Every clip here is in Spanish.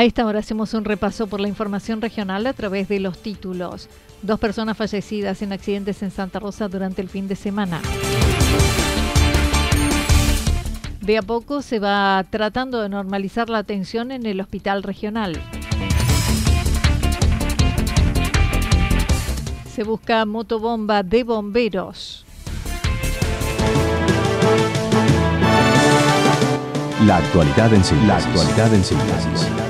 A esta hora hacemos un repaso por la información regional a través de los títulos. Dos personas fallecidas en accidentes en Santa Rosa durante el fin de semana. De a poco se va tratando de normalizar la atención en el hospital regional. Se busca motobomba de bomberos. La actualidad en síntesis. La actualidad en síntesis.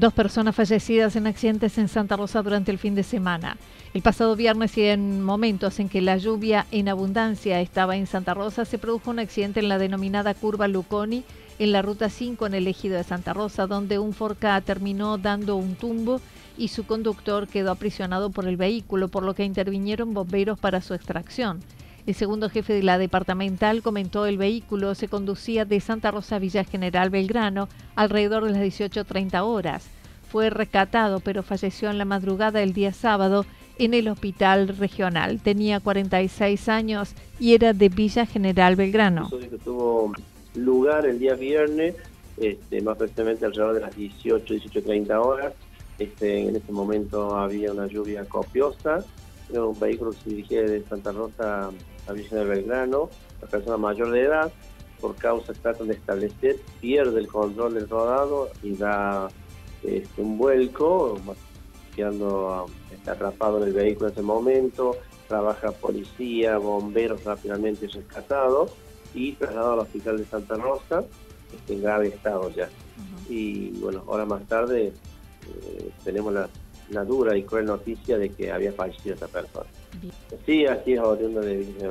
Dos personas fallecidas en accidentes en Santa Rosa durante el fin de semana. El pasado viernes y en momentos en que la lluvia en abundancia estaba en Santa Rosa, se produjo un accidente en la denominada curva Luconi en la ruta 5 en el ejido de Santa Rosa, donde un Forca terminó dando un tumbo y su conductor quedó aprisionado por el vehículo, por lo que intervinieron bomberos para su extracción. El segundo jefe de la departamental comentó el vehículo se conducía de Santa Rosa a Villa General Belgrano alrededor de las 18.30 horas. Fue rescatado pero falleció en la madrugada del día sábado en el hospital regional. Tenía 46 años y era de Villa General Belgrano. tuvo lugar el día viernes, este, más precisamente alrededor de las 18, 18.30 horas. Este, en ese momento había una lluvia copiosa. Un vehículo que se dirigía de Santa Rosa a Villa General Belgrano, la persona mayor de edad, por causa que tratan de establecer, pierde el control del rodado y da este, un vuelco, quedando está atrapado en el vehículo en ese momento, trabaja policía, bomberos rápidamente rescatados y trasladado al hospital de Santa Rosa este, en grave estado ya. Y bueno, ahora más tarde eh, tenemos la, dura y cruel noticia de que había fallecido esa persona. Sí, así es oriundo de Villa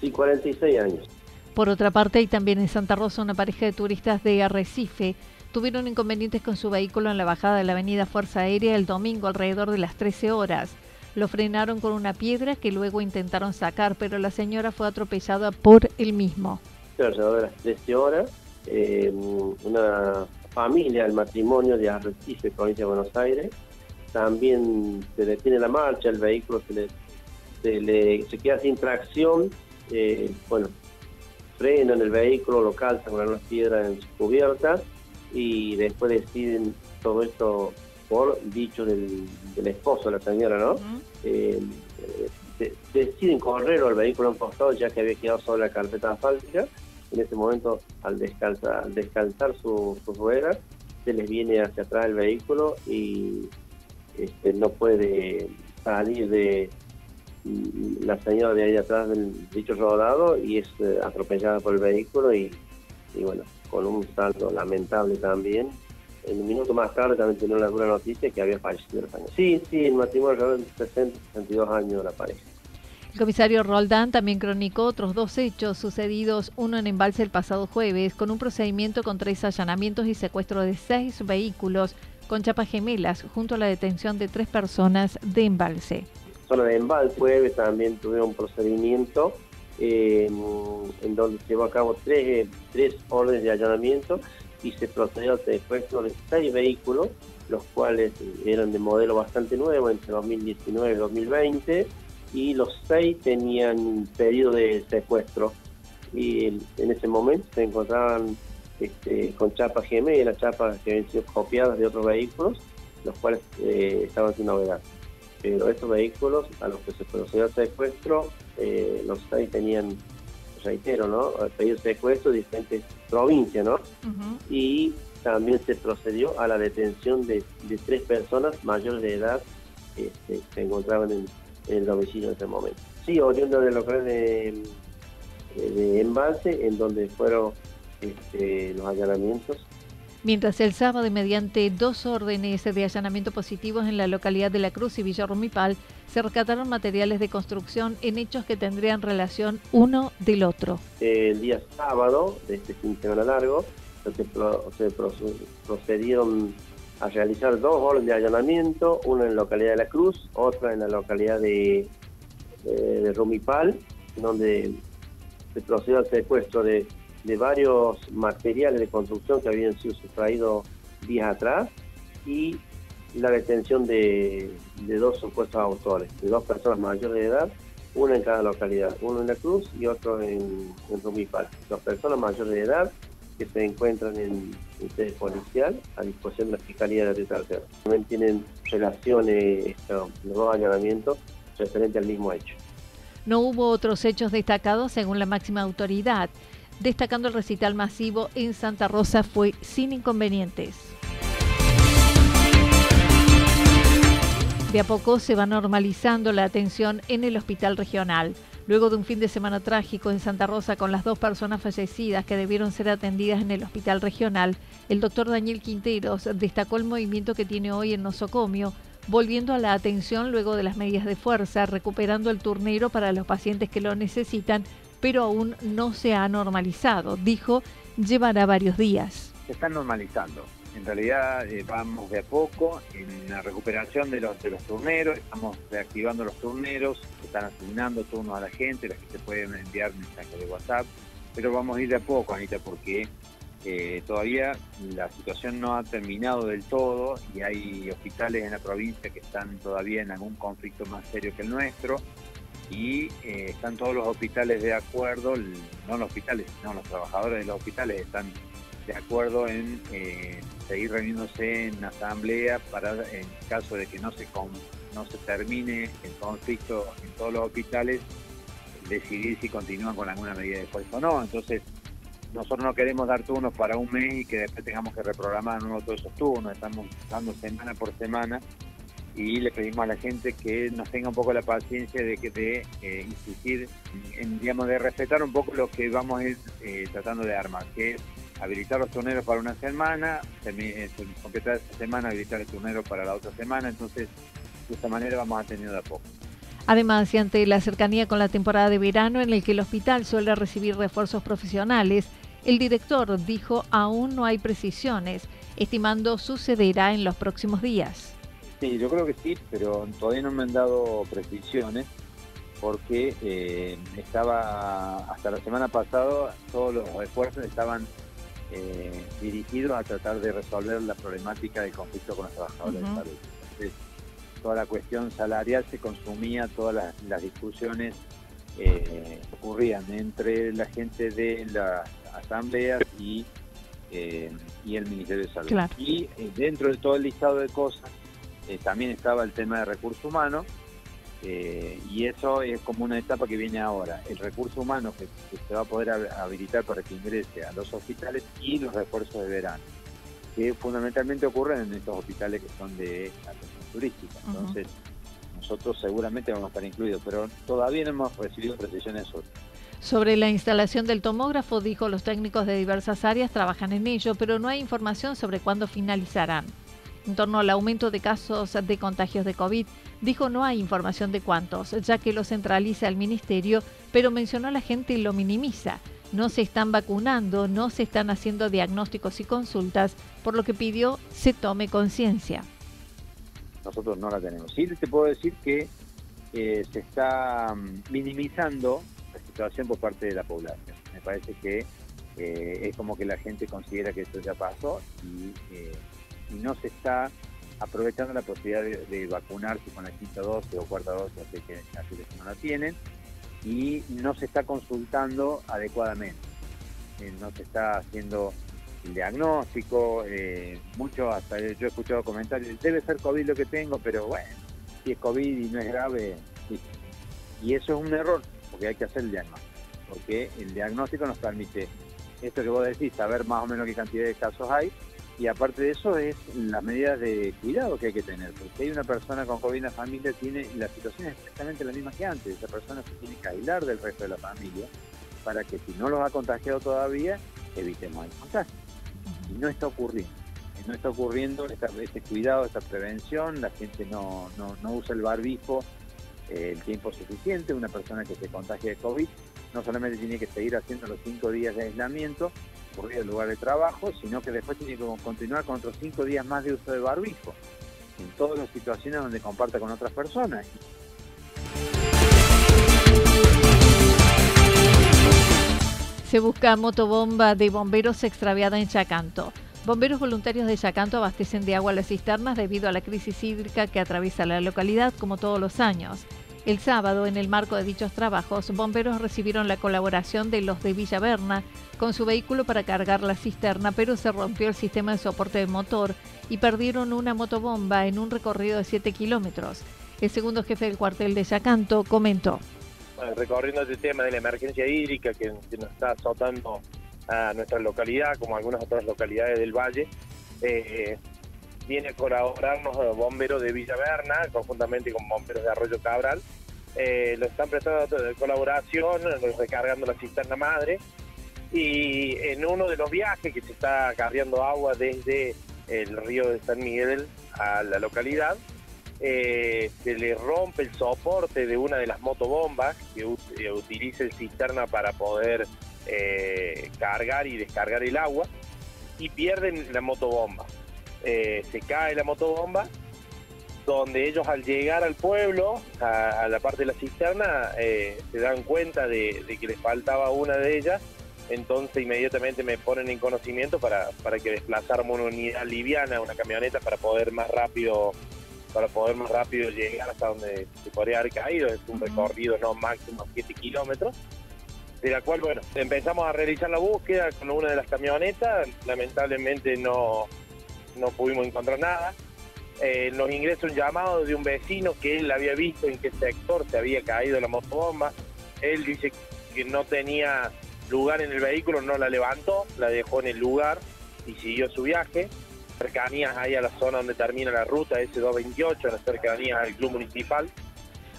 Sí, 46 años. Por otra parte, y también en Santa Rosa, una pareja de turistas de Arrecife tuvieron inconvenientes con su vehículo en la bajada de la avenida Fuerza Aérea el domingo alrededor de las 13 horas. Lo frenaron con una piedra que luego intentaron sacar, pero la señora fue atropellada por el mismo. Alrededor de las 13 horas, eh, una familia, el matrimonio de Arrecife, provincia de Buenos Aires, también se detiene la marcha, el vehículo se, le, se, queda sin tracción, eh, bueno, frenan el vehículo, lo calzan con unas piedras en su cubierta y después deciden todo esto por dicho del, esposo de la señora, ¿no? Eh, deciden correr al vehículo en ya que había quedado sobre la carpeta asfáltica. En ese momento, al descalzar, al descalzar sus ruedas, se les viene hacia atrás el vehículo y este, no puede salir de la señora de ahí atrás del dicho rodado y es eh, atropellada por el vehículo y, y bueno, con un salto lamentable también. En un minuto más tarde también tenía una dura noticia que había fallecido el años. Sí, sí, el matrimonio de 60, 62 años la pareja. El comisario Roldán también cronicó otros dos hechos sucedidos, uno en embalse el pasado jueves, con un procedimiento con tres allanamientos y secuestro de seis vehículos con chapas gemelas, junto a la detención de tres personas de embalse. Zona de embalse también tuvieron un procedimiento en donde se llevó a cabo tres, tres órdenes de allanamiento y se procedió al secuestro de seis vehículos, los cuales eran de modelo bastante nuevo, entre 2019 y 2020, y los seis tenían pedido de secuestro. Y en ese momento se encontraban este, con chapas gemelas, chapas que habían sido copiadas de otros vehículos, los cuales eh, estaban sin novedad. Pero estos vehículos a los que se procedió al secuestro, eh, los seis tenían, reitero, ¿no? Pedido de secuestro de diferentes provincias, ¿no? Y también se procedió a la detención de, tres personas mayores de edad este, que se encontraban en, el domicilio en ese momento. Sí, oriundo de locales de, de embalse, en donde fueron este, los allanamientos. Mientras el sábado, mediante dos órdenes de allanamiento positivos en la localidad de La Cruz y Villa Rumipal, se rescataron materiales de construcción en hechos que tendrían relación uno del otro. El día sábado de este fin de semana largo, se, procedieron a realizar dos órdenes de allanamiento, una en la localidad de La Cruz, otra en la localidad de, de Rumipal, donde se procedió al secuestro de de varios materiales de construcción que habían sido sustraídos días atrás y la detención de, dos supuestos autores, de dos personas mayores de edad, una en cada localidad, uno en La Cruz y otro en, en Rumipal. Dos personas mayores de edad que se encuentran en, en sede policial a disposición de la Fiscalía de la También tienen relaciones, los dos allanamientos referentes al mismo hecho. No hubo otros hechos destacados según la máxima autoridad destacando el recital masivo en Santa Rosa fue sin inconvenientes. De a poco se va normalizando la atención en el hospital regional. Luego de un fin de semana trágico en Santa Rosa con las dos personas fallecidas que debieron ser atendidas en el hospital regional, el doctor Daniel Quinteros destacó el movimiento que tiene hoy en nosocomio, volviendo a la atención luego de las medidas de fuerza, recuperando el turnero para los pacientes que lo necesitan pero aún no se ha normalizado. Dijo, llevará varios días. Se está normalizando. En realidad eh, vamos de a poco en la recuperación de los, de los turneros, estamos reactivando los turneros, están asignando turnos a la gente, las que se pueden enviar mensajes de WhatsApp, pero vamos a ir de a poco, Anita, porque eh, todavía la situación no ha terminado del todo y hay hospitales en la provincia que están todavía en algún conflicto más serio que el nuestro y eh, están todos los hospitales de acuerdo, no los hospitales, sino los trabajadores de los hospitales están de acuerdo en eh, seguir reuniéndose en asamblea para, en caso de que no se, no se termine el conflicto en todos los hospitales, decidir si continúan con alguna medida de fuerza o no. Entonces, nosotros no queremos dar turnos para un mes y que después tengamos que reprogramar nuevo todos esos turnos, estamos dando semana por semana y le pedimos a la gente que nos tenga un poco la paciencia de que de eh, insistir en, digamos de respetar un poco lo que vamos a ir eh, tratando de armar que es habilitar los turneros para una semana eh, completar esta semana habilitar el turnero para la otra semana entonces de esta manera vamos a tener de a poco Además, y ante la cercanía con la temporada de verano en el que el hospital suele recibir refuerzos profesionales, el director dijo aún no hay precisiones, estimando sucederá en los próximos días. Sí, yo creo que sí, pero todavía no me han dado precisiones porque eh, estaba hasta la semana pasada todos los esfuerzos estaban eh, dirigidos a tratar de resolver la problemática del conflicto con los trabajadores de salud. Entonces, toda la cuestión salarial se consumía, todas las, discusiones eh, ocurrían entre la gente de las asambleas y, y el Ministerio de Salud. Y dentro de todo el listado de cosas eh, también estaba el tema de recursos humanos, eh, y eso es como una etapa que viene ahora. El recurso humano que, se va a poder habilitar para que ingrese a los hospitales y los refuerzos de verano, que fundamentalmente ocurren en estos hospitales que son de atención turística. Entonces, nosotros seguramente vamos a estar incluidos, pero todavía no hemos recibido precisiones sobre sobre la instalación del tomógrafo, dijo los técnicos de diversas áreas trabajan en ello, pero no hay información sobre cuándo finalizarán. En torno al aumento de casos de contagios de COVID, dijo no hay información de cuántos, ya que lo centraliza el ministerio, pero mencionó a la gente y lo minimiza. No se están vacunando, no se están haciendo diagnósticos y consultas, por lo que pidió se tome conciencia. Nosotros no la tenemos. Sí te puedo decir que eh, se está mm, minimizando situación por parte de la población. Me parece que eh, es como que la gente considera que esto ya pasó y, eh, no se está aprovechando la posibilidad de, vacunarse con la quinta dosis o cuarta dosis, así que que no la tienen, y no se está consultando adecuadamente. Eh, no se está haciendo el diagnóstico, mucho hasta yo he escuchado comentarios, debe ser COVID lo que tengo, pero bueno, si es COVID y no es grave, y eso es un error, porque hay que hacer el diagnóstico, porque el diagnóstico nos permite esto que vos decís, saber más o menos qué cantidad de casos hay, y aparte de eso es las medidas de cuidado que hay que tener, porque si hay una persona con COVID en la familia, tiene la situación es exactamente la misma que antes, esa persona se tiene que aislar del resto de la familia, para que si no los ha contagiado todavía, evitemos el contagio. Y no está ocurriendo. No está ocurriendo este cuidado, esta prevención, la gente no, no, no usa el barbijo eh, el tiempo suficiente, una persona que se contagie de COVID no solamente tiene que seguir haciendo los cinco días de aislamiento por el lugar de trabajo, sino que después tiene que continuar con otros cinco días más de uso de barbijo, en todas las situaciones donde comparta con otras personas. Se busca motobomba de bomberos extraviada en Chacanto. Bomberos voluntarios de Chacanto abastecen de agua las cisternas debido a la crisis hídrica que atraviesa la localidad como todos los años. El sábado, en el marco de dichos trabajos, bomberos recibieron la colaboración de los de Villaverna con su vehículo para cargar la cisterna, pero se rompió el sistema de soporte de motor y perdieron una motobomba en un recorrido de 7 kilómetros. El segundo jefe del cuartel de Yacanto comentó. recorriendo este tema de la emergencia hídrica que, nos está azotando a nuestra localidad, como algunas otras localidades del valle, eh, viene a colaborarnos bomberos de Villaverna, conjuntamente con bomberos de Arroyo Cabral. Eh, lo están prestando colaboración, recargando la cisterna madre. Y en uno de los viajes que se está cargando agua desde el río de San Miguel a la localidad, eh, se le rompe el soporte de una de las motobombas que eh, utiliza el cisterna para poder cargar y descargar el agua y pierden la motobomba. Eh, se cae la motobomba, donde ellos al llegar al pueblo, a, la parte de la cisterna, eh, se dan cuenta de, que les faltaba una de ellas, entonces inmediatamente me ponen en conocimiento para, para que desplazáramos una unidad liviana, una camioneta, para poder más rápido para poder más rápido llegar hasta donde se podría haber caído, es un recorrido no máximo 7 kilómetros, de la cual, bueno, empezamos a realizar la búsqueda con una de las camionetas, lamentablemente no, no pudimos encontrar nada. Eh, nos ingresa un llamado de un vecino que él había visto en qué sector se había caído la motobomba. Él dice que no tenía lugar en el vehículo, no la levantó, la dejó en el lugar y siguió su viaje. Cercanías ahí a la zona donde termina la ruta S228, en las cercanías al club municipal.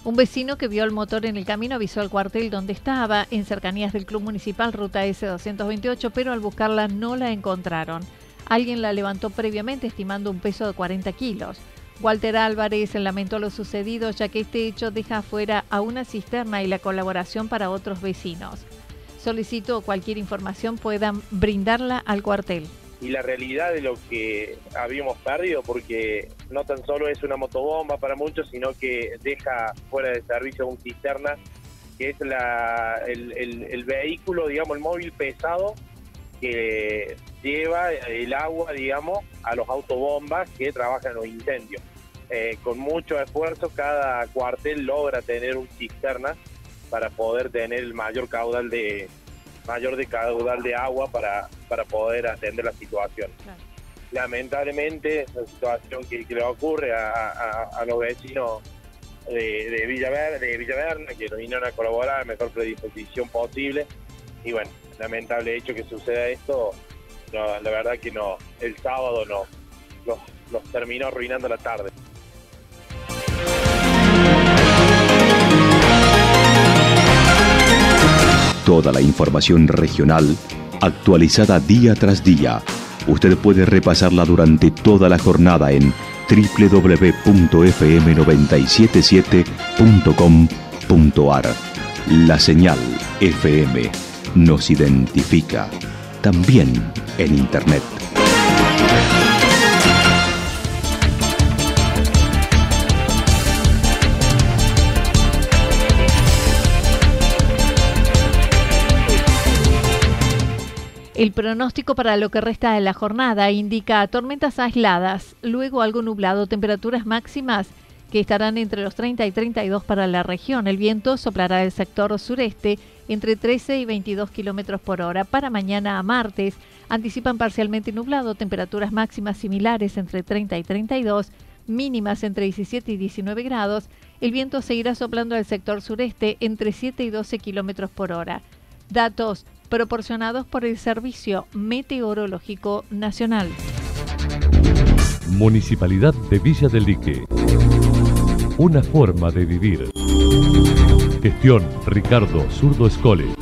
Un vecino que vio el motor en el camino avisó al cuartel donde estaba, en cercanías del club municipal, ruta S228, pero al buscarla no la encontraron. Alguien la levantó previamente estimando un peso de 40 kilos. Walter Álvarez lamentó lo sucedido ya que este hecho deja afuera a una cisterna y la colaboración para otros vecinos. Solicito cualquier información puedan brindarla al cuartel. Y la realidad de lo que habíamos perdido, porque no tan solo es una motobomba para muchos, sino que deja fuera de servicio un cisterna, que es el vehículo, digamos, el móvil pesado que lleva el agua, digamos, a los autobombas que trabajan los incendios. Eh, con mucho esfuerzo, cada cuartel logra tener un cisterna para poder tener el mayor caudal de mayor de caudal de agua para, para poder atender la situación. Lamentablemente, la situación que, le ocurre a, los vecinos de, de, de Villaverna, que nos vinieron a colaborar a la mejor predisposición posible, y bueno, lamentable hecho que suceda esto, la verdad que no, el sábado no, nos, terminó arruinando la tarde. Toda la información regional actualizada día tras día. Usted puede repasarla durante toda la jornada en www.fm977.com.ar. La señal FM nos identifica, también en Internet. El pronóstico para lo que resta de la jornada indica tormentas aisladas, luego algo nublado, temperaturas máximas que estarán entre los 30 y 32 para la región. El viento soplará del sector sureste entre 13 y 22 kilómetros por hora. Para mañana a martes anticipan parcialmente nublado, temperaturas máximas similares entre 30 y 32, mínimas entre 17 y 19 grados. El viento seguirá soplando del sector sureste entre 7 y 12 kilómetros por hora. Datos proporcionados por el Servicio Meteorológico Nacional. Municipalidad de Villa del Lique. Una forma de vivir. Gestión Ricardo Zurdo Escole.